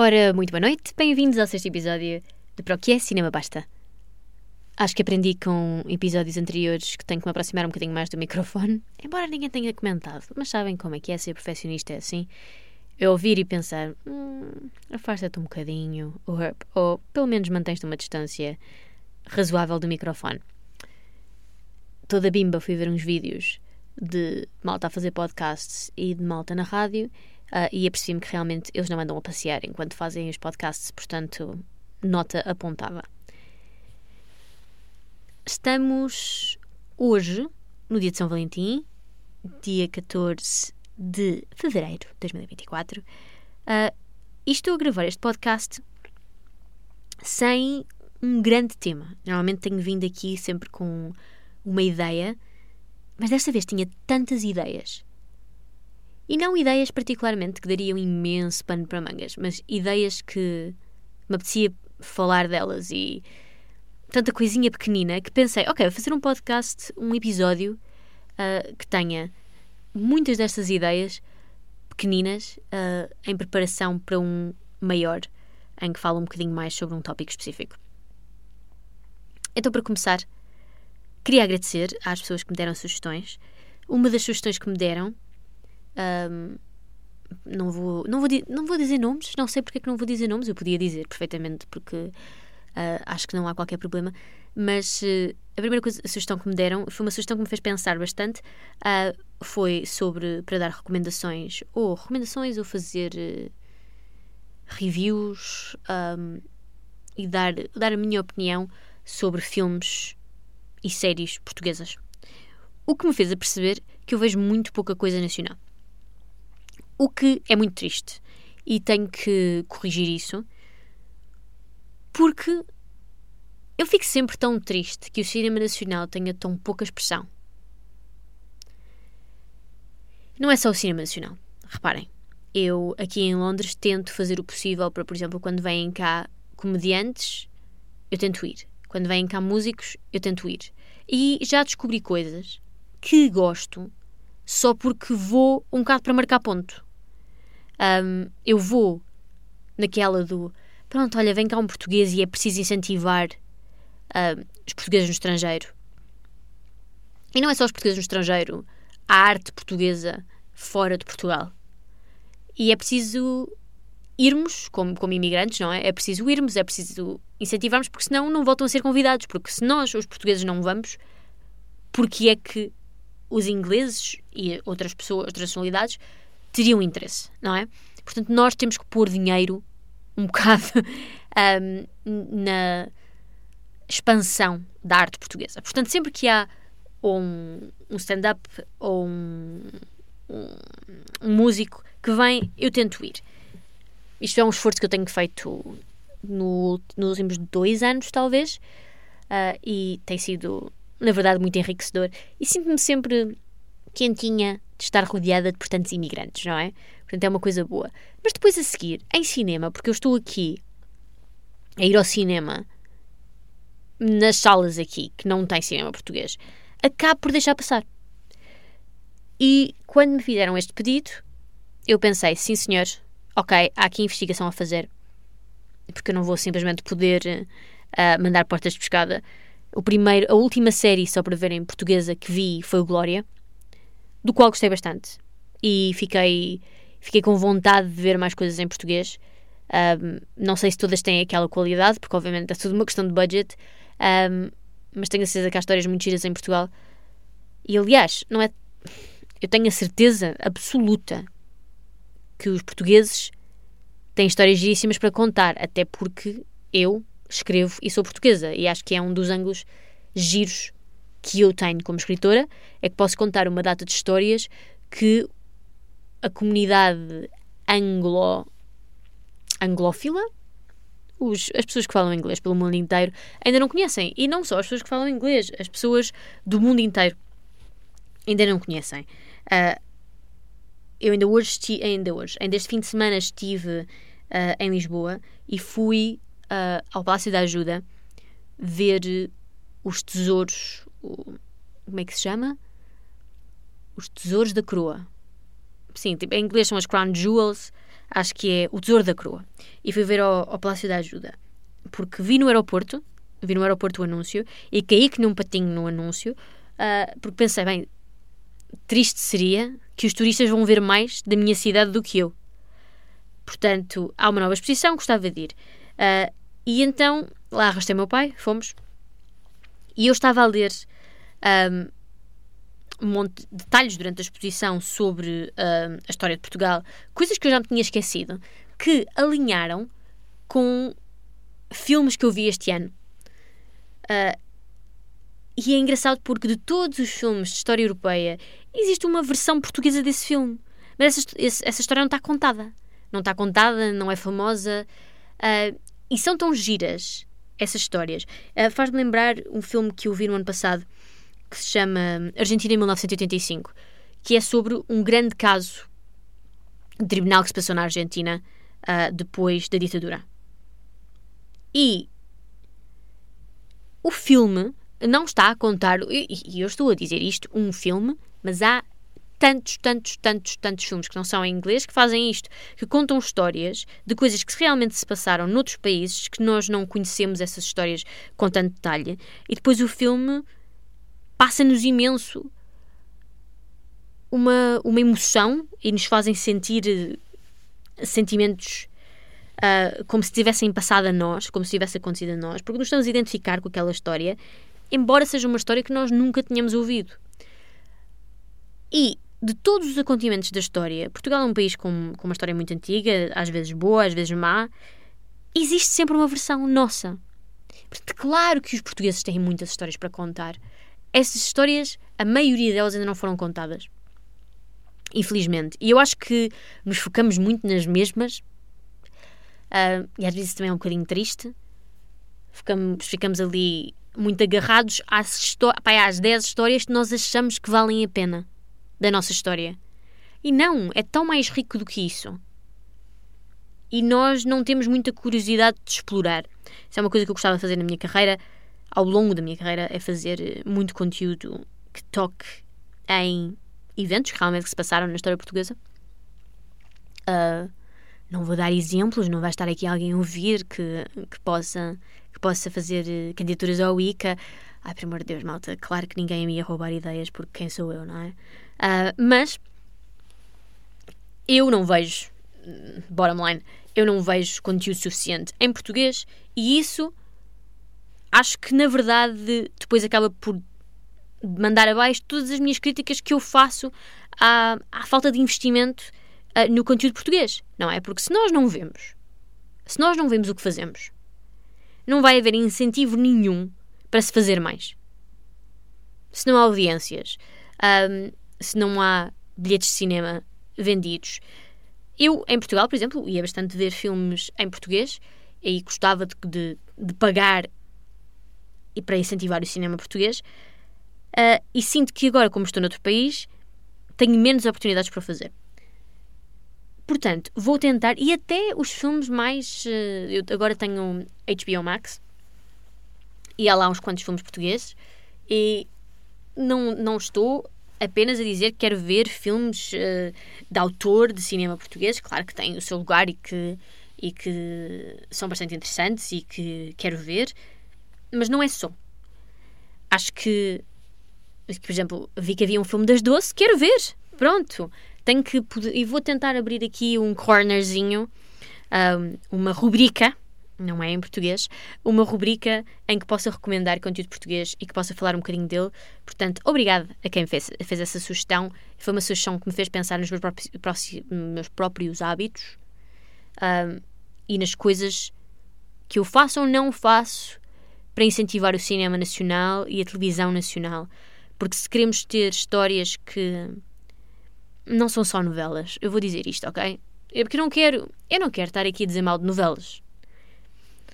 Ora, muito boa noite, bem-vindos ao sexto episódio de Pro que é Cinema Basta. Acho que aprendi com episódios anteriores que tenho que me aproximar um bocadinho mais do microfone, embora ninguém tenha comentado, mas sabem como é que é ser perfeccionista é assim? Eu ouvir e pensar, hum, afasta-te um bocadinho, ou, ou pelo menos mantens-te uma distância razoável do microfone. Toda bimba fui ver uns vídeos de malta a fazer podcasts e de malta na rádio Uh, e apercebi-me que realmente eles não andam a passear enquanto fazem os podcasts, portanto, nota apontada. Estamos hoje, no dia de São Valentim, dia 14 de fevereiro de 2024, uh, e estou a gravar este podcast sem um grande tema. Normalmente tenho vindo aqui sempre com uma ideia, mas desta vez tinha tantas ideias e não ideias particularmente que dariam imenso pano para mangas, mas ideias que me apetecia falar delas e tanta coisinha pequenina que pensei, ok, vou fazer um podcast, um episódio uh, que tenha muitas destas ideias pequeninas uh, em preparação para um maior, em que falo um bocadinho mais sobre um tópico específico. Então, para começar, queria agradecer às pessoas que me deram sugestões. Uma das sugestões que me deram um, não, vou, não, vou, não vou dizer nomes, não sei porque é que não vou dizer nomes, eu podia dizer perfeitamente, porque uh, acho que não há qualquer problema. Mas uh, a primeira coisa, a sugestão que me deram foi uma sugestão que me fez pensar bastante. Uh, foi sobre para dar recomendações, ou recomendações, ou fazer reviews um, e dar, dar a minha opinião sobre filmes e séries portuguesas. O que me fez a perceber que eu vejo muito pouca coisa nacional. O que é muito triste. E tenho que corrigir isso. Porque eu fico sempre tão triste que o cinema nacional tenha tão pouca expressão. Não é só o cinema nacional. Reparem, eu aqui em Londres tento fazer o possível para, por exemplo, quando vêm cá comediantes, eu tento ir. Quando vêm cá músicos, eu tento ir. E já descobri coisas que gosto só porque vou um bocado para marcar ponto um, eu vou naquela do pronto, olha, vem cá um português e é preciso incentivar uh, os portugueses no estrangeiro. E não é só os portugueses no estrangeiro, a arte portuguesa fora de Portugal. E é preciso irmos como, como imigrantes, não é? É preciso irmos, é preciso incentivarmos, porque senão não voltam a ser convidados. Porque se nós, os portugueses, não vamos, porque é que os ingleses e outras pessoas, outras nacionalidades, teriam interesse, não é? Portanto, nós temos que pôr dinheiro um bocado um, na expansão da arte portuguesa. Portanto, sempre que há um, um stand-up ou um, um, músico que vem, eu tento ir. Isto é um esforço que eu tenho feito no, nos últimos dois anos, talvez, uh, e tem sido, na verdade, muito enriquecedor. E sinto-me sempre quentinha de estar rodeada de portantos imigrantes, não é? Portanto, é uma coisa boa. Mas depois a seguir, em cinema, porque eu estou aqui a ir ao cinema nas salas aqui, que não tem cinema português, acabo por deixar passar. E quando me fizeram este pedido, eu pensei, sim senhor, ok, há aqui investigação a fazer, porque eu não vou simplesmente poder uh, mandar portas de pescada. O primeiro, a última série, só para verem portuguesa, que vi foi o Glória do qual gostei bastante. E fiquei, fiquei com vontade de ver mais coisas em português. Um, não sei se todas têm aquela qualidade, porque obviamente é tudo uma questão de budget, um, mas tenho a certeza que há histórias muito giras em Portugal. E aliás, não é. Eu tenho a certeza absoluta que os portugueses têm histórias giríssimas para contar, até porque eu escrevo e sou portuguesa, e acho que é um dos ângulos giros que eu tenho como escritora é que posso contar uma data de histórias que a comunidade anglo anglófila os, as pessoas que falam inglês pelo mundo inteiro ainda não conhecem. E não só as pessoas que falam inglês, as pessoas do mundo inteiro ainda não conhecem. Uh, eu ainda hoje, esti, ainda hoje, ainda este fim de semana estive uh, em Lisboa e fui uh, ao Palácio da Ajuda ver os tesouros, como é que se chama? Os tesouros da coroa. Sim, tipo, em inglês são as crown jewels. acho que é O Tesouro da Coroa. E fui ver ao, ao Palácio da Ajuda. Porque vi no aeroporto, vi no aeroporto o anúncio, e caí que num patinho no anúncio, uh, porque pensei, bem, triste seria que os turistas vão ver mais da minha cidade do que eu. Portanto, há uma nova exposição, gostava de ir. Uh, e então, lá arrastei meu pai, fomos, e eu estava a ler um, um monte de detalhes durante a exposição sobre um, a história de Portugal, coisas que eu já me tinha esquecido, que alinharam com filmes que eu vi este ano. Uh, e é engraçado porque de todos os filmes de história europeia existe uma versão portuguesa desse filme. Mas essa, essa história não está contada. Não está contada, não é famosa. Uh, e são tão giras essas histórias. Uh, Faz-me lembrar um filme que eu vi no ano passado que se chama Argentina em 1985, que é sobre um grande caso de tribunal que se passou na Argentina uh, depois da ditadura. E o filme não está a contar, e eu estou a dizer isto, um filme, mas há tantos, tantos, tantos, tantos filmes que não são em inglês que fazem isto, que contam histórias de coisas que realmente se passaram noutros países que nós não conhecemos essas histórias com tanto detalhe, e depois o filme passa-nos imenso uma, uma emoção e nos fazem sentir eh, sentimentos uh, como se tivessem passado a nós, como se tivesse acontecido a nós, porque nos estamos a identificar com aquela história, embora seja uma história que nós nunca tínhamos ouvido. E de todos os acontecimentos da história, Portugal é um país com, com uma história muito antiga, às vezes boa, às vezes má, existe sempre uma versão nossa. Portanto, claro que os portugueses têm muitas histórias para contar essas histórias, a maioria delas ainda não foram contadas. Infelizmente. E eu acho que nos focamos muito nas mesmas, uh, e às vezes também é um bocadinho triste. Ficamos, ficamos ali muito agarrados às, pá, às 10 histórias que nós achamos que valem a pena da nossa história. E não, é tão mais rico do que isso. E nós não temos muita curiosidade de explorar. Isso é uma coisa que eu gostava de fazer na minha carreira ao longo da minha carreira é fazer eh, muito conteúdo que toque em eventos realmente que se passaram na história portuguesa. Uh, não vou dar exemplos, não vai estar aqui alguém a ouvir que, que, possa, que possa fazer uh, candidaturas ao ICA. Ai, pelo amor de Deus, malta, claro que ninguém me ia roubar ideias porque quem sou eu, não é? Uh, mas eu não vejo, bottom line, eu não vejo conteúdo suficiente em português e isso acho que na verdade depois acaba por mandar abaixo todas as minhas críticas que eu faço à, à falta de investimento uh, no conteúdo português, não é? Porque se nós não vemos, se nós não vemos o que fazemos, não vai haver incentivo nenhum para se fazer mais. Se não há audiências, um, se não há bilhetes de cinema vendidos. Eu, em Portugal, por exemplo, ia bastante ver filmes em português e gostava de, de, de pagar e para incentivar o cinema português. Uh, e sinto que agora, como estou noutro país, tenho menos oportunidades para fazer. Portanto, vou tentar, e até os filmes mais. Uh, eu agora tenho HBO Max e há lá uns quantos filmes portugueses, e não, não estou apenas a dizer que quero ver filmes uh, de autor de cinema português, claro que tem o seu lugar e que, e que são bastante interessantes e que quero ver, mas não é só. Acho que, por exemplo, vi que havia um filme das doce, quero ver. Pronto. Tenho que poder, e vou tentar abrir aqui um cornerzinho, um, uma rubrica, não é em português, uma rubrica em que possa recomendar conteúdo português e que possa falar um bocadinho dele. Portanto, obrigado a quem fez, fez essa sugestão. Foi uma sugestão que me fez pensar nos meus próprios, meus próprios hábitos um, e nas coisas que eu faço ou não faço para incentivar o cinema nacional e a televisão nacional. Porque se queremos ter histórias que não são só novelas, eu vou dizer isto, ok? É porque eu não quero, eu não quero estar aqui a dizer mal de novelas.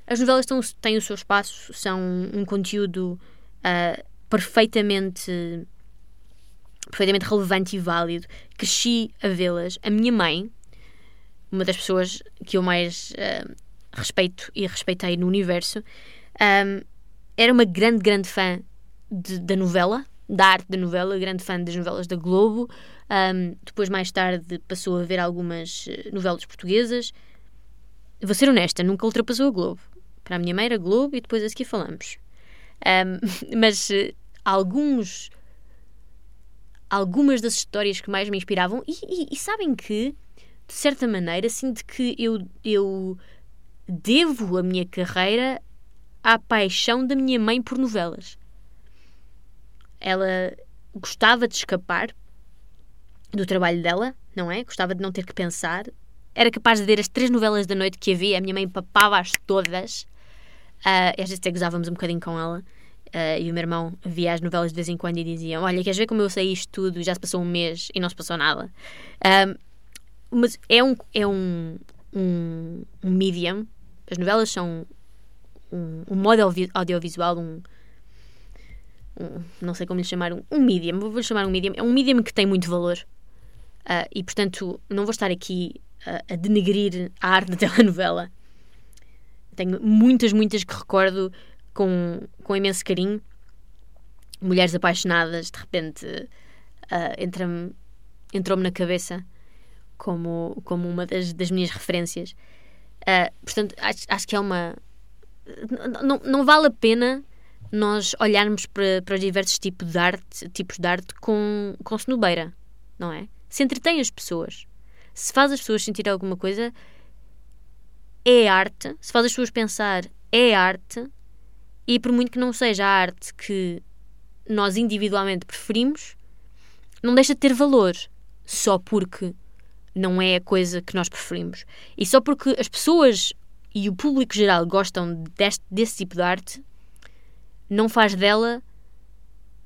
As novelas têm, o seu espaço, são um conteúdo uh, perfeitamente perfeitamente relevante e válido. Cresci a vê-las. A minha mãe, uma das pessoas que eu mais uh, respeito e respeitei no universo, um, era uma grande, grande fã da novela, da arte da novela, grande fã das novelas da Globo. Um, depois, mais tarde, passou a ver algumas eh, novelas portuguesas. Vou ser honesta, nunca ultrapassou a Globo. Para a minha mãe era Globo e depois a seguir falamos. Um, mas uh, alguns. Algumas das histórias que mais me inspiravam, e, e, e sabem que, de certa maneira, sinto que eu, eu devo a minha carreira à paixão da minha mãe por novelas. Ela gostava de escapar do trabalho dela, não é? Gostava de não ter que pensar. Era capaz de ver as três novelas da noite que havia. A minha mãe papava-as todas. Uh, às vezes até gozávamos um bocadinho com ela. Uh, e o meu irmão via as novelas de vez em quando e dizia: Olha, queres ver como eu sei isto tudo? Já se passou um mês e não se passou nada. Uh, mas é um, é um, um, um medium. As novelas são um, um modo audiovisual, um, um, não sei como lhe chamar, um, um medium, vou chamar um medium, é um medium que tem muito valor. Uh, e portanto, não vou estar aqui uh, a denegrir a arte da telenovela. Tenho muitas, muitas que recordo com, com imenso carinho. Mulheres apaixonadas, de repente, uh, entrou-me na cabeça como, como uma das, das minhas referências. Uh, portanto, acho, acho que é uma. Não, não vale a pena nós olharmos para, para os diversos tipos de arte, tipos de arte com, com snobeira, não é? Se entretém as pessoas, se faz as pessoas sentir alguma coisa, é arte. Se faz as pessoas pensar, é arte. E por muito que não seja a arte que nós individualmente preferimos, não deixa de ter valor só porque não é a coisa que nós preferimos. E só porque as pessoas e o público geral gostam deste, desse tipo de arte, não faz dela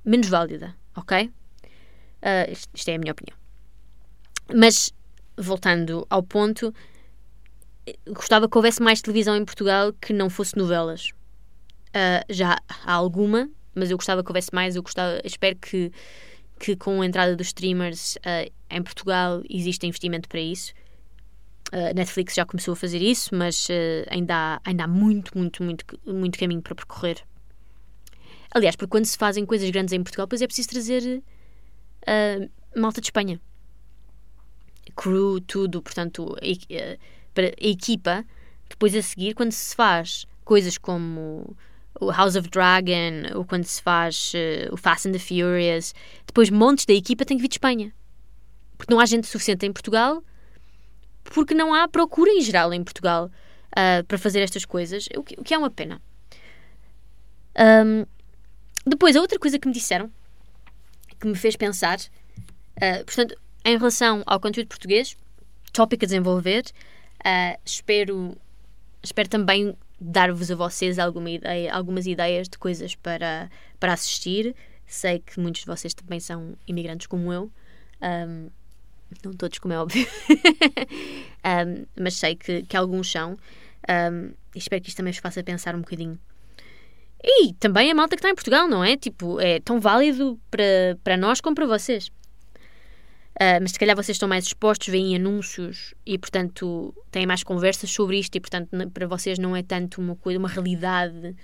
menos válida, ok? Uh, isto, é a minha opinião. Mas, voltando ao ponto, gostava que houvesse mais televisão em Portugal que não fosse novelas. Uh, já há alguma, mas eu gostava que houvesse mais. Eu gostava, espero que, que com a entrada dos streamers uh, em Portugal exista investimento para isso. Uh, Netflix já começou a fazer isso, mas ainda, há, ainda há muito, muito, muito, muito caminho para percorrer. Aliás, porque quando se fazem coisas grandes em Portugal, depois é preciso trazer malta de Espanha. Crew, tudo, portanto, a, para a equipa. Depois a seguir, quando se faz coisas como o House of Dragon, ou quando se faz uh, o Fast and the Furious, depois montes da equipa tem que vir de Espanha. Porque não há gente suficiente em Portugal, porque não há procura em geral em Portugal uh, para fazer estas coisas, o que, o que é uma pena. Um, depois, a outra coisa que me disseram, que me fez pensar, uh, portanto, em relação ao conteúdo português, tópico a desenvolver, espero, espero também dar-vos a vocês alguma ideia, algumas ideias de coisas para, para assistir. Sei que muitos de vocês também são imigrantes como eu. Um, não todos, como é óbvio. um, mas sei que, que alguns são. Um, e espero que isto também vos faça pensar um bocadinho. E também a malta que está em Portugal, não é? Tipo, é tão válido para, para nós como para vocês. Uh, mas se calhar vocês estão mais expostos, veem anúncios e, portanto, têm mais conversas sobre isto e, portanto, para vocês não é tanto uma coisa, uma realidade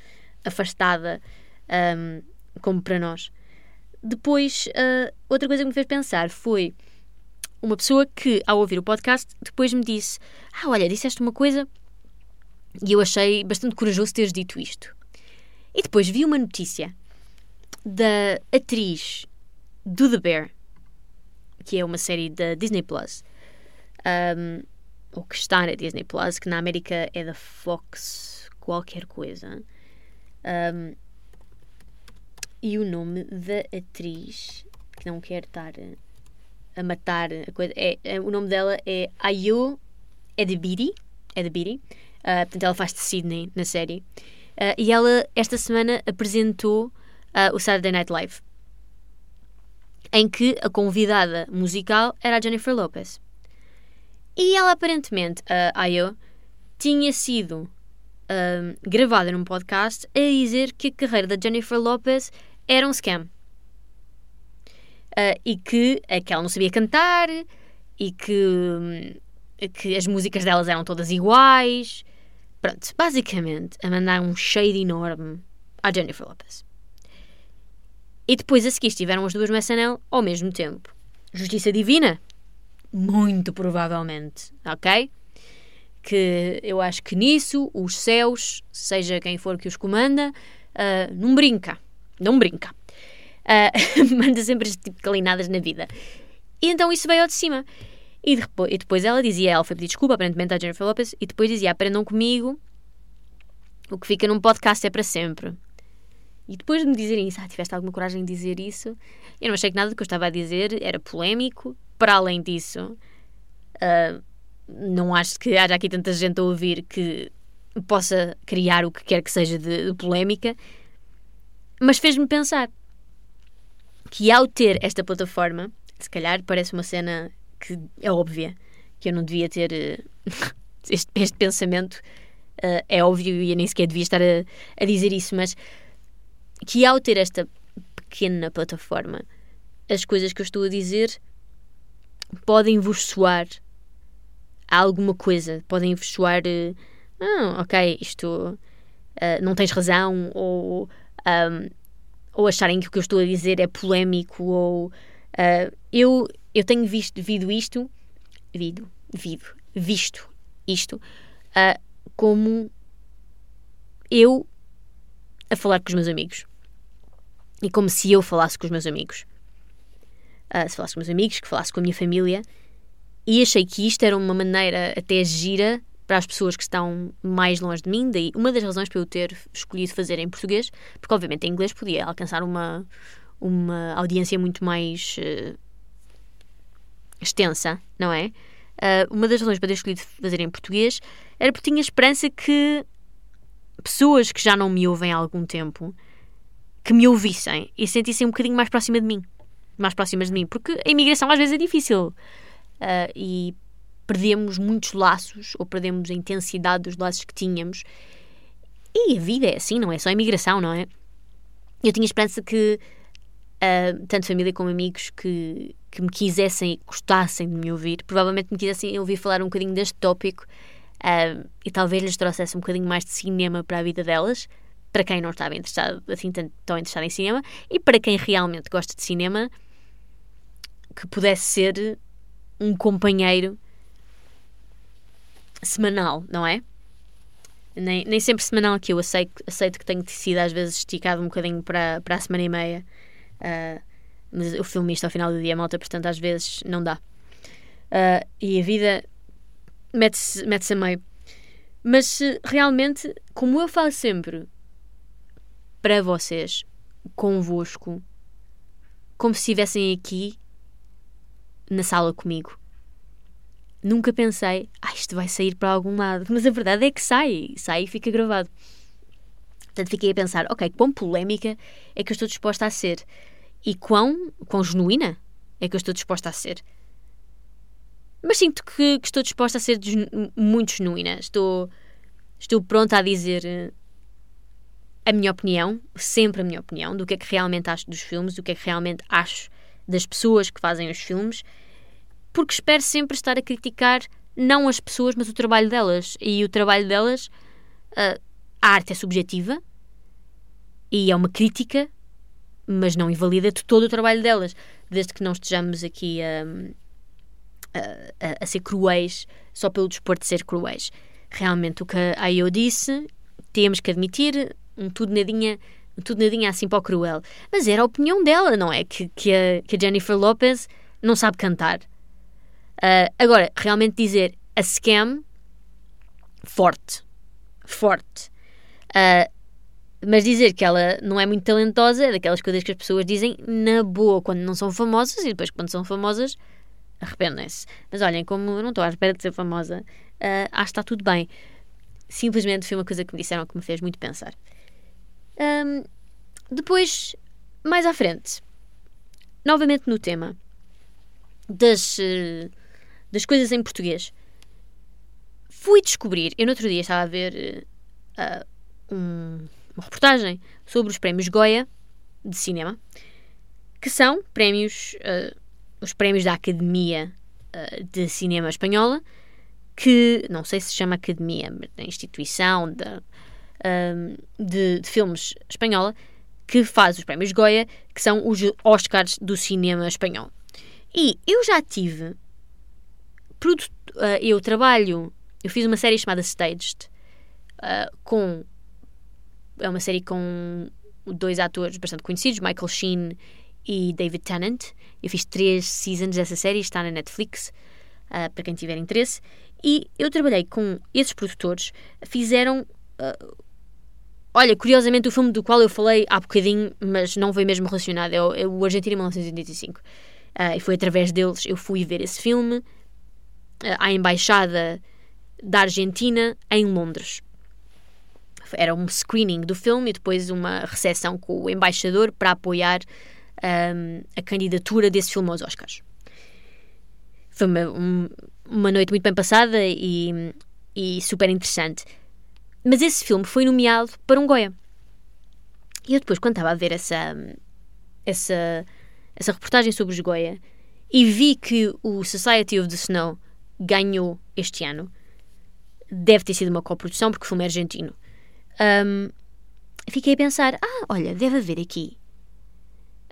afastada um, como para nós. Depois, uh, outra coisa que me fez pensar foi uma pessoa que, ao ouvir o podcast, depois me disse: Ah, olha, disseste uma coisa e eu achei bastante corajoso teres dito isto. E depois vi uma notícia da atriz do The Bear, que é uma série da Disney Plus, um, ou que está na Disney Plus, que na América é da Fox qualquer coisa. Um, e o nome da atriz, que não quer estar a matar a coisa, é, é, o nome dela é Ayo Edebiri. Edebiri. Uh, portanto, ela faz de Sydney na série. Uh, e ela, esta semana, apresentou uh, o Saturday Night Live em que a convidada musical era a Jennifer Lopez. E ela aparentemente, a Ayo, tinha sido gravada num podcast a dizer que a carreira da Jennifer Lopez era um scam. Uh, e que, que ela não sabia cantar e que, hum, que as músicas delas eram todas iguais. Pronto, basicamente a mandar um shade enorme à Jennifer Lopez. E depois a seguir estiveram as duas no SNL ao mesmo tempo. Justiça Divina? Muito provavelmente, ok? Que eu acho que nisso os céus, seja quem for que os comanda, uh, não brinca. Não brinca. Uh, manda sempre este tipo calinadas na vida. E então isso veio ao de cima. E depois, e depois ela dizia, ela foi pedir desculpa, aparentemente, à Jennifer Lopez, e depois dizia: aprendam comigo, o que fica num podcast é para sempre. E depois de me dizerem isso, ah, tiveste alguma coragem de dizer isso? Eu não achei que nada do que eu estava a dizer era polémico. Para além disso, uh, não acho que haja aqui tanta gente a ouvir que possa criar o que quer que seja de, de polémica. Mas fez-me pensar que ao ter esta plataforma, se calhar parece uma cena que é óbvia, que eu não devia ter uh, este, este, pensamento, uh, é óbvio e eu nem sequer devia estar a, a dizer isso, mas que ao ter esta pequena plataforma, as coisas que eu estou a dizer podem vos soar a alguma coisa, podem vos soar, uh, ah, ok, isto não tens razão, ou, um, ou acharem que o que eu estou a dizer é polémico, ou uh, eu, eu tenho visto, vido isto, vido, vido, visto isto como eu a falar com os meus amigos. E como se eu falasse com os meus amigos. Uh, se falasse com os meus amigos, que falasse com a minha família. E achei que isto era uma maneira até gira para as pessoas que estão mais longe de mim. Daí uma das razões para eu ter escolhido fazer em português, porque obviamente em inglês podia alcançar uma, uma audiência muito mais uh, extensa, não é? Uh, uma das razões para ter escolhido fazer em português era porque tinha esperança que pessoas que já não me ouvem há algum tempo que me ouvissem e sentissem um bocadinho mais próxima de mim. Mais próximas de mim. Porque a imigração às vezes é difícil. Uh, e perdemos muitos laços, ou perdemos a intensidade dos laços que tínhamos. E a vida é assim, não é só a imigração, não é? Eu tinha esperança que uh, tanto família como amigos que, que me quisessem e gostassem de me ouvir, provavelmente me quisessem ouvir falar um bocadinho deste tópico uh, e talvez lhes trouxesse um bocadinho mais de cinema para a vida delas, para quem não estava interessado, assim tão interessado em cinema, e para quem realmente gosta de cinema, que pudesse ser um companheiro semanal, não é? Nem, nem sempre semanal que eu aceito, aceito que tenho sido às vezes esticado um bocadinho para, para a semana e meia. Uh, mas eu filmo isto ao final do dia, malta, portanto às vezes não dá. Uh, e a vida mete-se mete a meio. Mas realmente, como eu falo sempre para vocês, convosco, como se estivessem aqui na sala comigo. Nunca pensei, ah, isto vai sair para algum lado. Mas a verdade é que sai, sai e fica gravado. Portanto, fiquei a pensar, ok, quão polémica é que eu estou disposta a ser? E quão, quão genuína é que eu estou disposta a ser? Mas sinto que, que estou disposta a ser muito genuína. Estou, estou pronta a dizer a minha opinião, sempre a minha opinião, do que é que realmente acho dos filmes, do que é que realmente acho das pessoas que fazem os filmes, porque espero sempre estar a criticar não as pessoas, mas o trabalho delas. E o trabalho delas, uh, a arte é subjetiva e é uma crítica, mas não invalida todo o trabalho delas, desde que não estejamos aqui a, a, a ser cruéis só pelo desporto de ser cruéis. Realmente, o que a IO disse, temos que admitir, um tudo nadinha, tudo nadinha assim para o cruel. Mas era a opinião dela, não é? Que, que, a, que a Jennifer Lopez não sabe cantar. Uh, agora, realmente dizer a scam, forte. Forte. Uh, mas dizer que ela não é muito talentosa é daquelas coisas que as pessoas dizem na boa quando não são famosas e depois quando são famosas arrependem-se. Mas olhem, como eu não estou à espera de ser famosa, uh, acho que está tudo bem. Simplesmente foi uma coisa que me disseram que me fez muito pensar. Um, depois, mais à frente, novamente no tema das, uh, das coisas em português, fui descobrir. Eu no outro dia estava a ver uh, um, uma reportagem sobre os prémios Goya de cinema, que são prémios, uh, os prémios da Academia de Cinema Espanhola, que não sei se chama Academia, mas da instituição, da um, de, de, filmes espanhola que faz os prémios Goya, que são os Oscars do cinema espanhol. E eu já tive. Eu trabalho. Eu fiz uma série chamada Staged uh, com. É uma série com dois atores bastante conhecidos, Michael Sheen e David Tennant. Eu fiz três seasons dessa série, está na Netflix, uh, para quem tiver interesse. E eu trabalhei com esses produtores, fizeram. Uh, olha, curiosamente, o filme do qual eu falei há bocadinho, mas não foi mesmo relacionado, é o, é o Argentina 1985. Uh, e foi através deles eu fui ver esse filme à embaixada da Argentina em Londres. Era um screening do filme e depois uma recepção com o embaixador para apoiar um, a candidatura desse filme aos Oscars. Foi uma, um, uma noite muito bem passada e, e super interessante. Mas esse filme foi nomeado para um Goya. E eu depois, quando estava a ver essa, essa, essa reportagem sobre os Goya e vi que o Society of the Snow ganhou este ano, deve ter sido uma coprodução porque o filme é argentino. Um, fiquei a pensar: ah, olha, deve haver aqui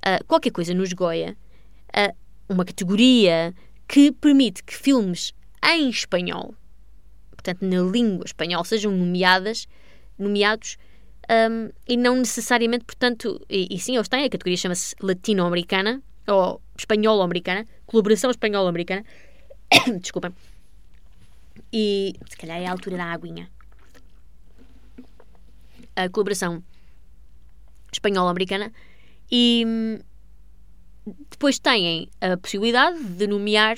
uh, qualquer coisa nos Goya, uh, uma categoria que permite que filmes em espanhol, portanto na língua espanhola, sejam nomeadas, nomeados um, e não necessariamente, portanto, e, e sim, eles têm, a categoria chama-se latino-americana, ou espanholo-americana, colaboração espanholo-americana, desculpem, e se calhar é a altura da aguinha. A colaboração espanholo-americana e hum, depois têm a possibilidade de nomear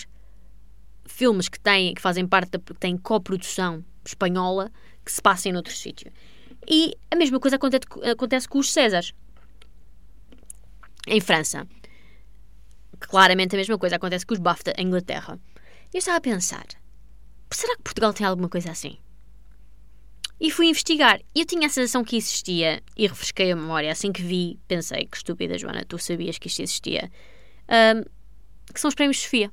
filmes que, têm, que fazem parte da que têm coprodução espanhola que se passem noutro sítio. E a mesma coisa acontece, acontece com os Césares. Em França. Claramente a mesma coisa acontece com os BAFTA em Inglaterra. Eu estava a pensar, será que Portugal tem alguma coisa assim? E fui investigar. E eu tinha a sensação que existia e refresquei a memória. Assim que vi, pensei que estúpida, Joana, tu sabias que isto existia. Um, que são os prémios Sofia.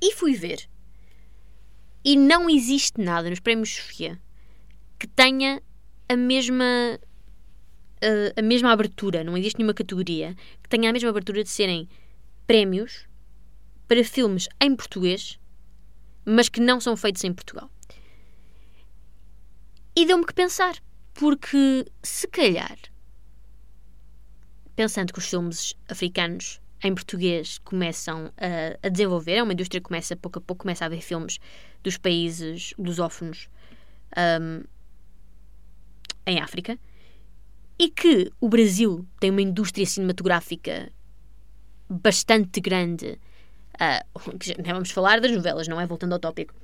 E fui ver. E não existe nada nos prémios Sofia que tenha a mesma a, a mesma abertura, não existe nenhuma categoria que tenha a mesma abertura de serem prémios para filmes em português, mas que não são feitos em Portugal. E deu-me que pensar, porque se calhar, pensando que os filmes africanos em português começam a, a, desenvolver, é uma indústria que começa pouco a pouco, começa a ver filmes dos países lusófonos um, em África, e que o Brasil tem uma indústria cinematográfica bastante grande. Uh, vamos falar das novelas, não é? Voltando ao tópico.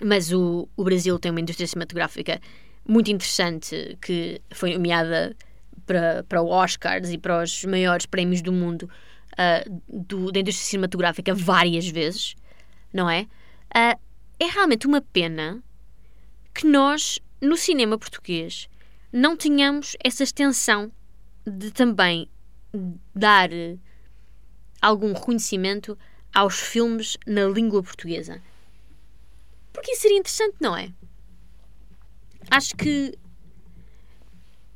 Mas o, o Brasil tem uma indústria cinematográfica muito interessante que foi nomeada para, para Oscars e para os maiores prémios do mundo uh, do, da indústria cinematográfica várias vezes, não é? Uh, é realmente uma pena que nós, no cinema português, não tenhamos essa extensão de também dar algum reconhecimento aos filmes na língua portuguesa. Porque isso seria interessante, não é? Acho que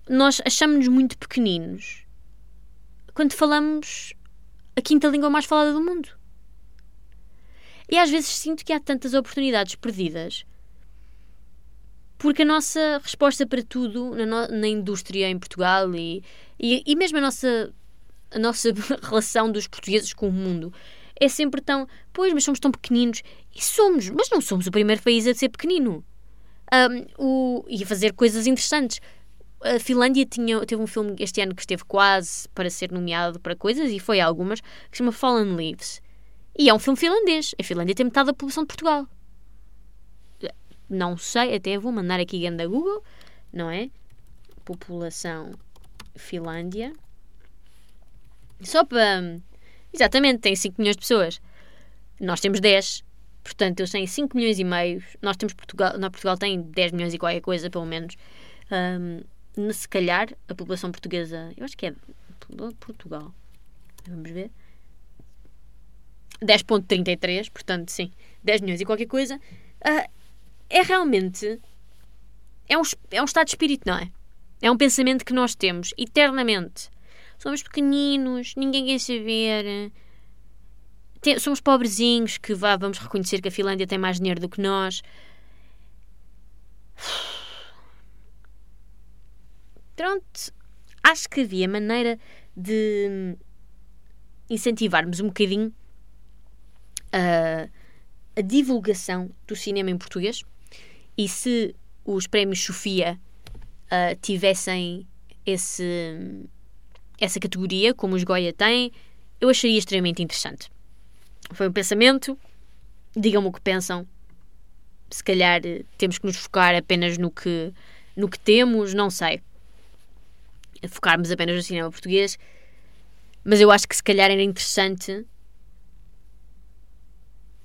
nós achamos-nos muito pequeninos quando falamos a quinta língua mais falada do mundo. E às vezes sinto que há tantas oportunidades perdidas porque a nossa resposta para tudo na, no, na indústria em Portugal e, e, e, mesmo a nossa, a nossa relação dos portugueses com o mundo é sempre tão. Pois, mas somos tão pequeninos. E somos, mas não somos o primeiro país a ser pequenino. Um, o, e a fazer coisas interessantes. A Finlândia tinha, teve um filme este ano que esteve quase para ser nomeado para coisas, e foi algumas, que se chama Fallen Leaves. E é um filme finlandês. A Finlândia tem metade da população de Portugal. Não sei, até vou mandar aqui da Google, não é? População Finlândia. Só para Exatamente, tem 5 milhões de pessoas. Nós temos 10. Portanto, eles têm 5 milhões e meio. Nós temos Portugal, na Portugal tem 10 milhões e qualquer coisa, pelo menos. Um, se calhar, a população portuguesa, eu acho que é Portugal. Vamos ver. 10.33, portanto, sim, 10 milhões e qualquer coisa. Uh, é realmente. É um, é um estado de espírito, não é? É um pensamento que nós temos eternamente. Somos pequeninos, ninguém quer saber. Tem, somos pobrezinhos que vá, vamos reconhecer que a Finlândia tem mais dinheiro do que nós. Pronto, acho que havia maneira de incentivarmos um bocadinho a, a divulgação do cinema em português e se os prémios Sofia uh, tivessem esse, essa categoria, como os Goya têm, eu acharia extremamente interessante. Foi um pensamento, digam-me o que pensam. Se calhar temos que nos focar apenas no que, no que temos, não sei. Focarmos apenas no cinema português. Mas eu acho que se calhar era interessante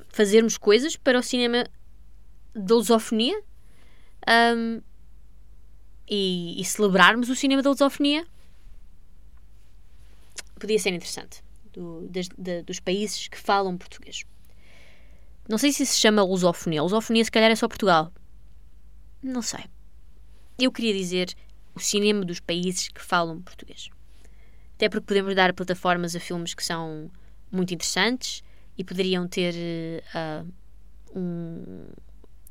fazermos coisas para o cinema da lusofonia um, e, e, celebrarmos o cinema da lusofonia. Podia ser interessante. Do, das, dos países que falam português. Não sei se se chama lusofonia. Lusofonia, se calhar, é só Portugal. Não sei. Eu queria dizer o cinema dos países que falam português. Até porque podemos dar plataformas a filmes que são muito interessantes e poderiam ter uh, um,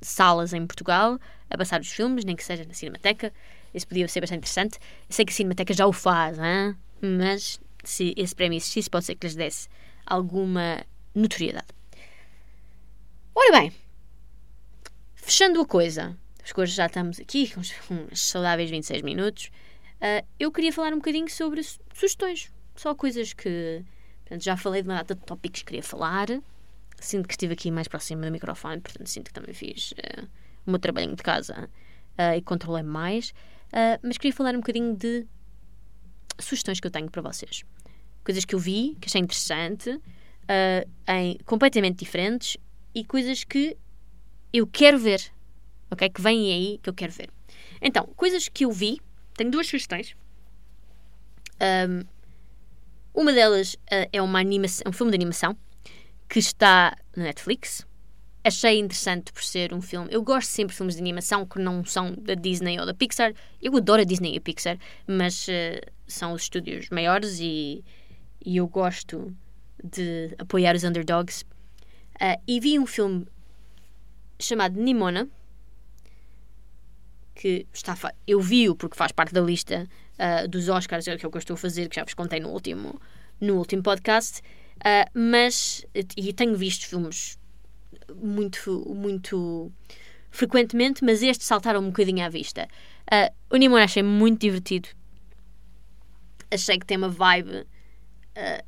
salas em Portugal a passar os filmes, nem que seja na Cinemateca. Isso podia ser bastante interessante. Eu sei que a Cinemateca já o faz, hein? mas se esse prémio existisse, pode ser que lhes desse alguma notoriedade. Ora bem, fechando a coisa, as coisas já estamos aqui com uns saudáveis 26 minutos. Uh, eu queria falar um bocadinho sobre sugestões, só coisas que Portanto, já falei de uma data de tópicos que queria falar. Sinto que estive aqui mais próximo do microfone, portanto, sinto que também fiz uh, o meu trabalhinho de casa uh, e controlei mais. Uh, mas queria falar um bocadinho de sugestões que eu tenho para vocês. Coisas que eu vi, que achei interessante, em, completamente diferentes e coisas que eu quero ver, ok? Que vêm aí que eu quero ver. Então, coisas que eu vi, tenho duas sugestões. Um, uma delas uh, é uma animação, um filme de animação que está na Netflix. Achei interessante por ser um filme. Eu gosto sempre de filmes de animação que não são da Disney ou da Pixar. Eu adoro a Disney e a Pixar, mas uh, são os estúdios maiores e, e eu gosto de apoiar os underdogs. Uh, e vi um filme chamado Nimona, que está. Eu vi-o porque faz parte da lista uh, dos Oscars, é o que eu estou a fazer, que já vos contei no último, no último podcast. Uh, mas, e tenho visto filmes muito, muito frequentemente, mas estes saltaram um bocadinho à vista. Uh, o Nimona achei muito divertido. Achei que tem uma vibe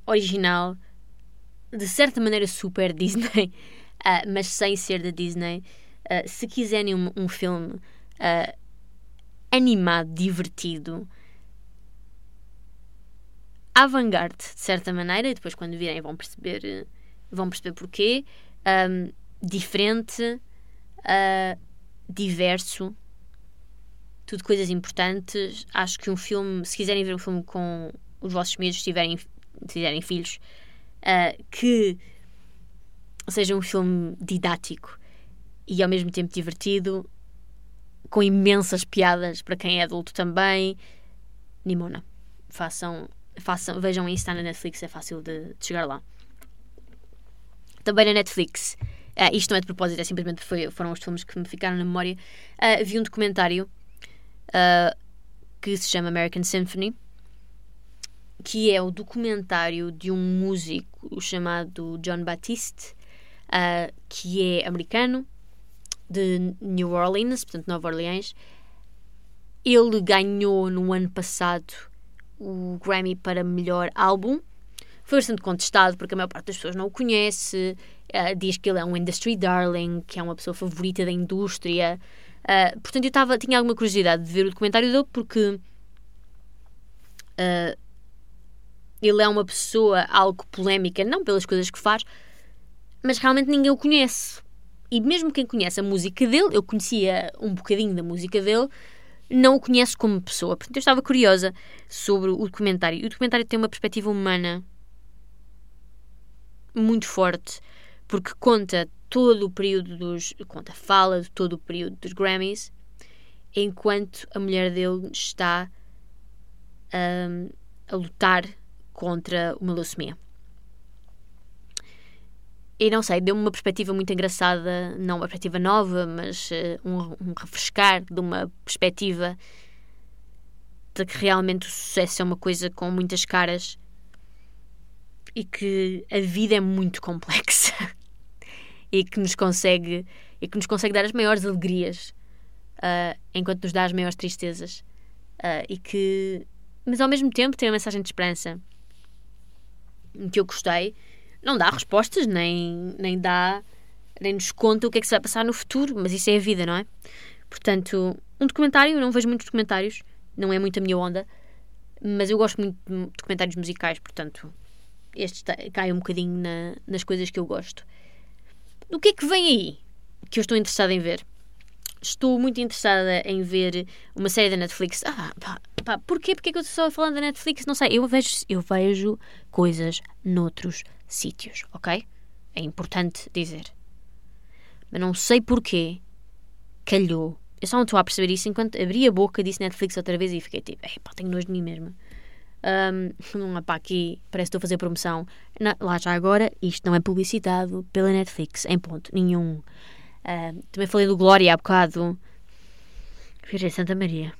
original, de certa maneira super Disney, mas sem ser da Disney. se quiserem um, um filme animado, divertido, avant-garde, de certa maneira, e depois quando virem vão perceber, vão perceber porquê. Um, diferente, uh, diverso, tudo coisas importantes. Acho que um filme, se quiserem ver um filme com os vossos miúdos, se tiverem filhos, uh, que seja um filme didático e ao mesmo tempo divertido, com imensas piadas para quem é adulto também. Nimona. Façam façam, vejam isso, está na Netflix, é fácil de, de chegar lá. Também na Netflix, uh, isto não é de propósito, é simplesmente foi, foram os filmes que me ficaram na memória. Uh, vi um documentário uh, que se chama American Symphony, que é o documentário de um músico chamado John Batiste, uh, que é americano, de New Orleans, portanto Nova Orleans. Ele ganhou no ano passado o Grammy para melhor álbum. Foi bastante contestado porque a maior parte das pessoas não o conhece. Uh, diz que ele é um industry darling, que é uma pessoa favorita da indústria. Uh, portanto, eu tava, tinha alguma curiosidade de ver o documentário dele porque uh, ele é uma pessoa algo polémica, não pelas coisas que faz, mas realmente ninguém o conhece. E mesmo quem conhece a música dele, eu conhecia um bocadinho da música dele, não o conhece como pessoa. Portanto, eu estava curiosa sobre o documentário. E o documentário tem uma perspectiva humana muito forte, porque conta todo o período dos. conta, fala de todo o período dos Grammys enquanto a mulher dele está um, a lutar contra uma leucemia. E não sei, deu-me uma perspectiva muito engraçada, não uma perspectiva nova, mas uh, um, um refrescar de uma perspectiva de que realmente o sucesso é uma coisa com muitas caras e que a vida é muito complexa e que nos consegue e que nos consegue dar as maiores alegrias uh, enquanto nos dá as maiores tristezas uh, e que mas ao mesmo tempo tem uma mensagem de esperança que eu gostei não dá respostas nem nem dá nem nos conta o que é que se vai passar no futuro mas isso é a vida não é portanto um documentário eu não vejo muitos documentários não é muito a minha onda mas eu gosto muito de documentários musicais portanto este cai um bocadinho na, nas coisas que eu gosto. O que é que vem aí que eu estou interessada em ver? Estou muito interessada em ver uma série da Netflix. Ah, pá, pá, porquê? Porquê que eu estou só falando da Netflix? Não sei. Eu vejo, eu vejo coisas noutros sítios, ok? É importante dizer. Mas não sei porquê. Calhou. Eu só não estou a perceber isso enquanto abri a boca, disse Netflix outra vez e fiquei tipo, pá, tenho nojo de mim mesmo. Um, não para aqui, parece que estou a fazer promoção. Lá já agora, isto não é publicitado pela Netflix, em ponto nenhum. Uh, também falei do Glória há bocado. Virgem Santa Maria.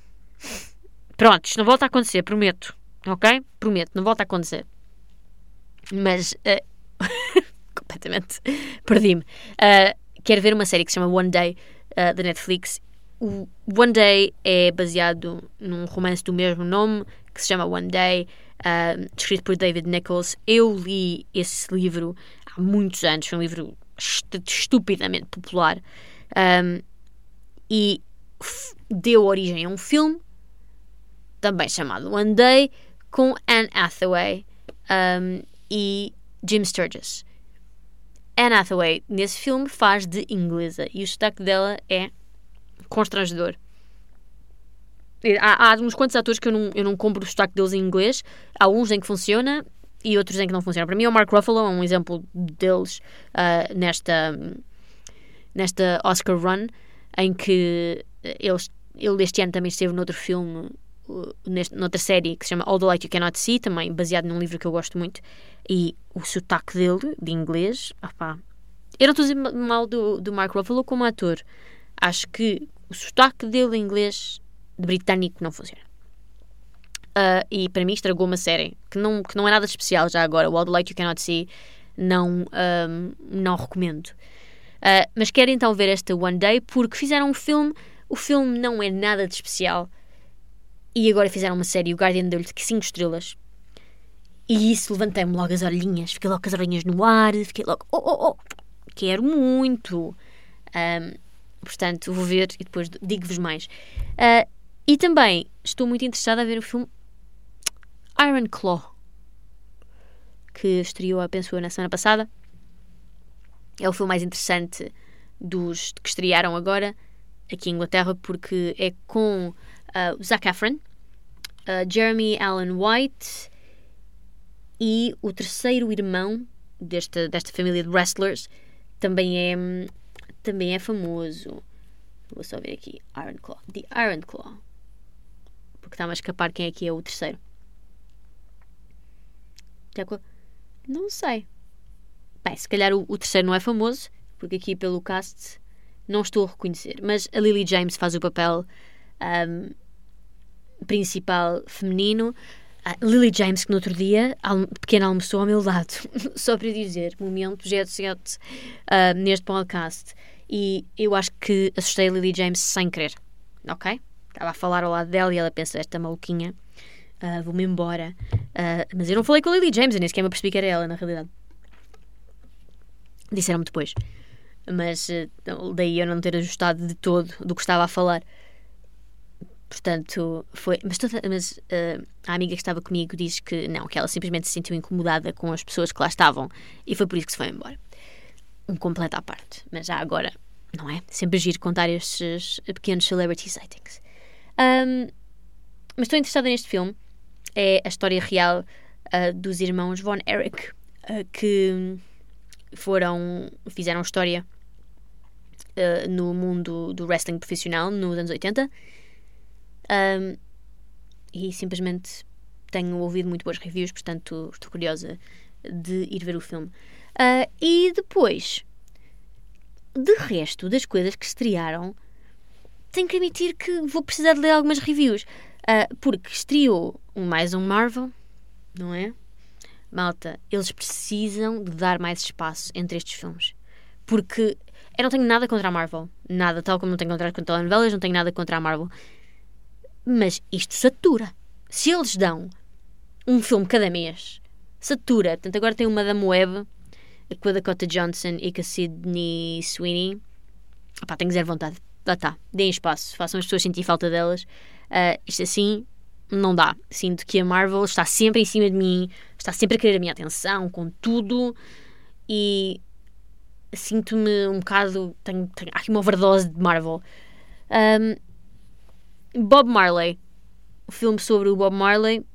Pronto, isto não volta a acontecer, prometo. Ok? Prometo, não volta a acontecer. Mas. Uh, completamente. Perdi-me. Uh, quero ver uma série que se chama One Day da Netflix. O One Day é baseado num romance do mesmo nome que se chama One Day, uh, escrito por David Nichols. Eu li esse livro há muitos anos, foi um livro estupidamente popular um, e deu origem a um filme também chamado One Day com Anne Hathaway um, e Jim Sturgis. Anne Hathaway nesse filme faz de inglesa e o sotaque dela é constrangedor. Há, há uns quantos atores que eu não, eu não compro o sotaque deles em inglês. Há uns em que funciona e outros em que não funciona. Para mim, o Mark Ruffalo é um exemplo deles uh, nesta, nesta Oscar run, em que eles, ele este ano também esteve noutro filme, neste, noutra série que se chama All the Light You Cannot See, também baseado num livro que eu gosto muito. E o sotaque dele, de inglês, opá, eu não estou a dizer mal do, do Mark Ruffalo como ator. Acho que o sotaque dele em inglês de britânico não funciona. Uh, e para mim estragou uma série que não, que não é nada especial já agora. O All the Light You Cannot See não, um, não recomendo. Uh, mas quero então ver esta One Day porque fizeram um filme. O filme não é nada de especial. E agora fizeram uma série. O Guardian deu-lhe 5 estrelas. E isso levantei-me logo as orelhinhas. Fiquei logo com as orelhinhas no ar. Fiquei logo, oh, oh, oh. Quero muito. Um, portanto, vou ver e depois digo-vos mais. Uh, e também estou muito interessada a ver o filme Iron Claw, que estreou, penso eu, na semana passada. É o filme mais interessante dos que estrearam agora aqui em Inglaterra, porque é com uh, Zac Efron, uh, Jeremy Allen White e o terceiro irmão desta, desta família de wrestlers também é, também é famoso. Vou só ver aqui. Iron Claw. The Iron Claw porque está-me a escapar quem é que é o terceiro. Não sei. Bem, se calhar o, o, terceiro não é famoso, porque aqui pelo cast não estou a reconhecer. Mas a Lily James faz o papel um, principal feminino. A Lily James, que no outro dia, pequena almoçou ao meu lado, só para dizer, momento jet set uh, neste podcast. E eu acho que assustei a Lily James sem querer, ok? Estava a falar ao lado dela e ela pensa, esta maluquinha, uh, vou-me embora. Uh, mas eu não falei com a Lily James, eu nem sequer me percebi que era ela, na realidade. Disseram-me depois. Mas uh, daí eu não ter ajustado de todo do que estava a falar. Portanto, foi. Mas, toda, mas uh, a amiga que estava comigo disse que não, que ela simplesmente se sentiu incomodada com as pessoas que lá estavam e foi por isso que se foi embora. Um completo à parte. Mas já agora, não é? Sempre giro contar estes pequenos celebrity sightings. Um, mas estou interessada neste filme. É a história real uh, dos irmãos Von Erich, uh, que foram, fizeram história uh, no mundo do wrestling profissional nos anos 80 Um, e simplesmente tenho ouvido muito boas reviews, portanto estou curiosa de ir ver o filme. E depois, de resto das coisas que estrearam, tenho que admitir que vou precisar de ler algumas reviews. Uh, porque estreou mais um Marvel, não é? Malta, eles precisam de dar mais espaço entre estes filmes. Porque eu não tenho nada contra a Marvel. Nada, tal como não tenho contra telenovelas, não tenho nada contra a Marvel. Mas isto satura. Se eles dão um filme cada mês, satura. Portanto, agora tem o Madame Web com a Dakota Johnson e com a Sydney Sweeney. Pá, tenho zero vontade. Lá está. Deem espaço. Façam as pessoas sentir falta delas. Uh, isto assim não dá. Sinto que a Marvel está sempre em cima de mim, está sempre a querer a minha atenção com tudo e sinto-me um bocado. Tenho, tenho aqui uma overdose de Marvel. Um, Bob Marley. O filme sobre o Bob Marley.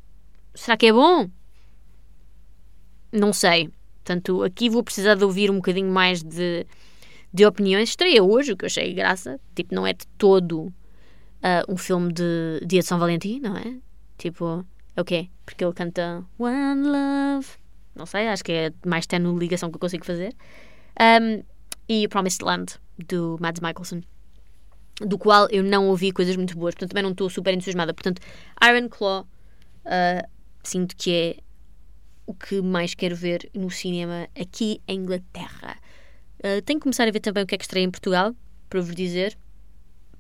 Será que é bom? Não sei. Portanto, aqui vou precisar de ouvir um bocadinho mais de, de opiniões. Estreia hoje, o que eu achei graça. Tipo, não é de todo uh, um filme de Dia de São Valentim, não é? Tipo, é o quê? Porque ele canta One Love. Não sei, acho que é mais tenue ligação que eu consigo fazer. Um, e Promised Land, do Mads Mikkelsen. Do qual eu não ouvi coisas muito boas, portanto também não estou super entusiasmada. Portanto, Iron Claw, uh, sinto que é o que mais quero ver no cinema aqui em Inglaterra. Uh, tenho que começar a ver também o que é que estreia em Portugal, para vos dizer,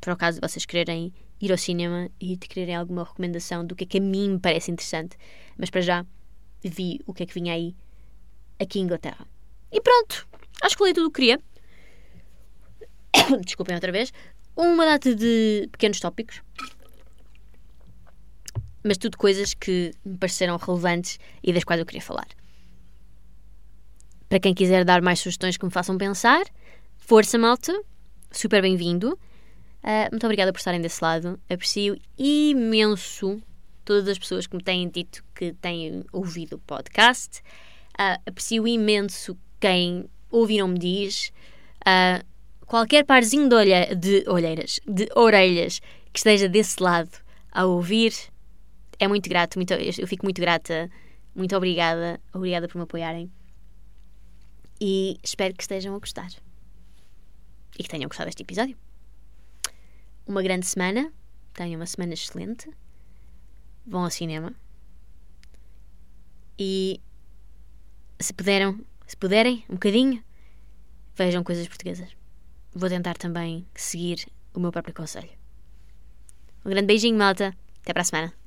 para o caso de vocês quererem ir ao cinema e de quererem alguma recomendação do que é que a mim me parece interessante. Mas para já vi o que é que vinha aí aqui em Inglaterra. E pronto, acho que falei tudo o que queria. Desculpem outra vez. Uma data de pequenos tópicos. Mas tudo coisas que me pareceram relevantes e das quais eu queria falar. Para quem quiser dar mais sugestões que me façam pensar, força malta, super bem-vindo. Uh, muito obrigada por estarem desse lado. Aprecio imenso todas as pessoas que me têm dito que têm ouvido o podcast. Uh, aprecio imenso quem ouve não me diz. Uh, qualquer parzinho de, olhe de olheiras, de orelhas que esteja desse lado a ouvir, é muito grato. Muito, eu fico muito grata. Muito obrigada. Obrigada por me apoiarem. E espero que estejam a gostar. E que tenham gostado deste episódio uma grande semana. Tenham uma semana excelente. Vão ao cinema. E se puderam, se puderem, um bocadinho, vejam coisas portuguesas. Vou tentar também seguir o meu próprio conselho. Um grande beijinho, malta. Até para a semana.